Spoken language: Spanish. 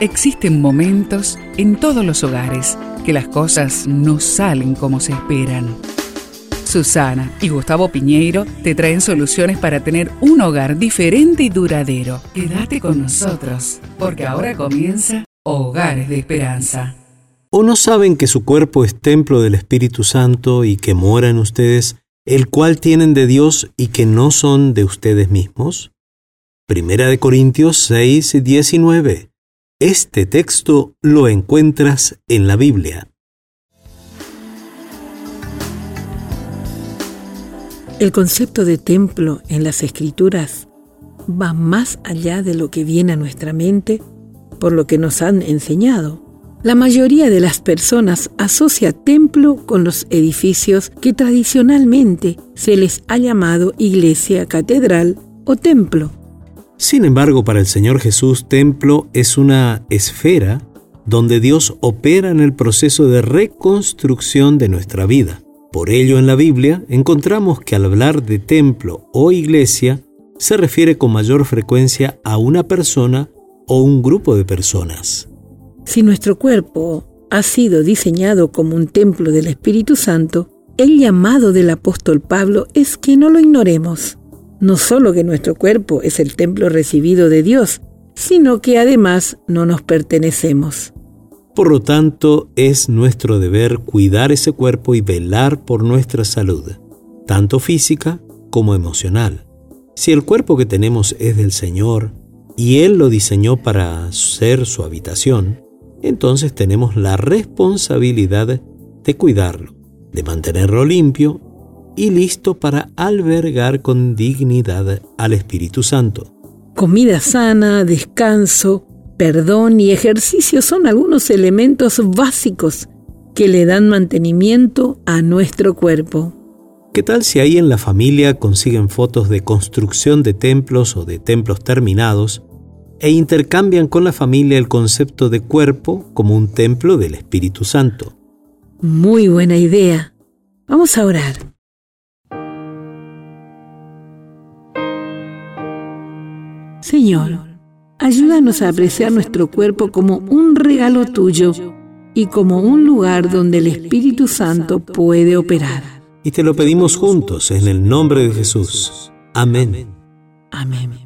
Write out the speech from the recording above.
Existen momentos en todos los hogares que las cosas no salen como se esperan. Susana y Gustavo Piñeiro te traen soluciones para tener un hogar diferente y duradero. Quédate con nosotros, porque ahora comienza Hogares de Esperanza. ¿O no saben que su cuerpo es templo del Espíritu Santo y que mora en ustedes, el cual tienen de Dios y que no son de ustedes mismos? Primera de Corintios 6, 19. Este texto lo encuentras en la Biblia. El concepto de templo en las escrituras va más allá de lo que viene a nuestra mente por lo que nos han enseñado. La mayoría de las personas asocia templo con los edificios que tradicionalmente se les ha llamado iglesia, catedral o templo. Sin embargo, para el Señor Jesús, templo es una esfera donde Dios opera en el proceso de reconstrucción de nuestra vida. Por ello, en la Biblia encontramos que al hablar de templo o iglesia, se refiere con mayor frecuencia a una persona o un grupo de personas. Si nuestro cuerpo ha sido diseñado como un templo del Espíritu Santo, el llamado del apóstol Pablo es que no lo ignoremos no solo que nuestro cuerpo es el templo recibido de Dios, sino que además no nos pertenecemos. Por lo tanto, es nuestro deber cuidar ese cuerpo y velar por nuestra salud, tanto física como emocional. Si el cuerpo que tenemos es del Señor y Él lo diseñó para ser su habitación, entonces tenemos la responsabilidad de cuidarlo, de mantenerlo limpio y listo para albergar con dignidad al Espíritu Santo. Comida sana, descanso, perdón y ejercicio son algunos elementos básicos que le dan mantenimiento a nuestro cuerpo. ¿Qué tal si ahí en la familia consiguen fotos de construcción de templos o de templos terminados e intercambian con la familia el concepto de cuerpo como un templo del Espíritu Santo? Muy buena idea. Vamos a orar. Señor, ayúdanos a apreciar nuestro cuerpo como un regalo tuyo y como un lugar donde el Espíritu Santo puede operar. Y te lo pedimos juntos en el nombre de Jesús. Amén. Amén.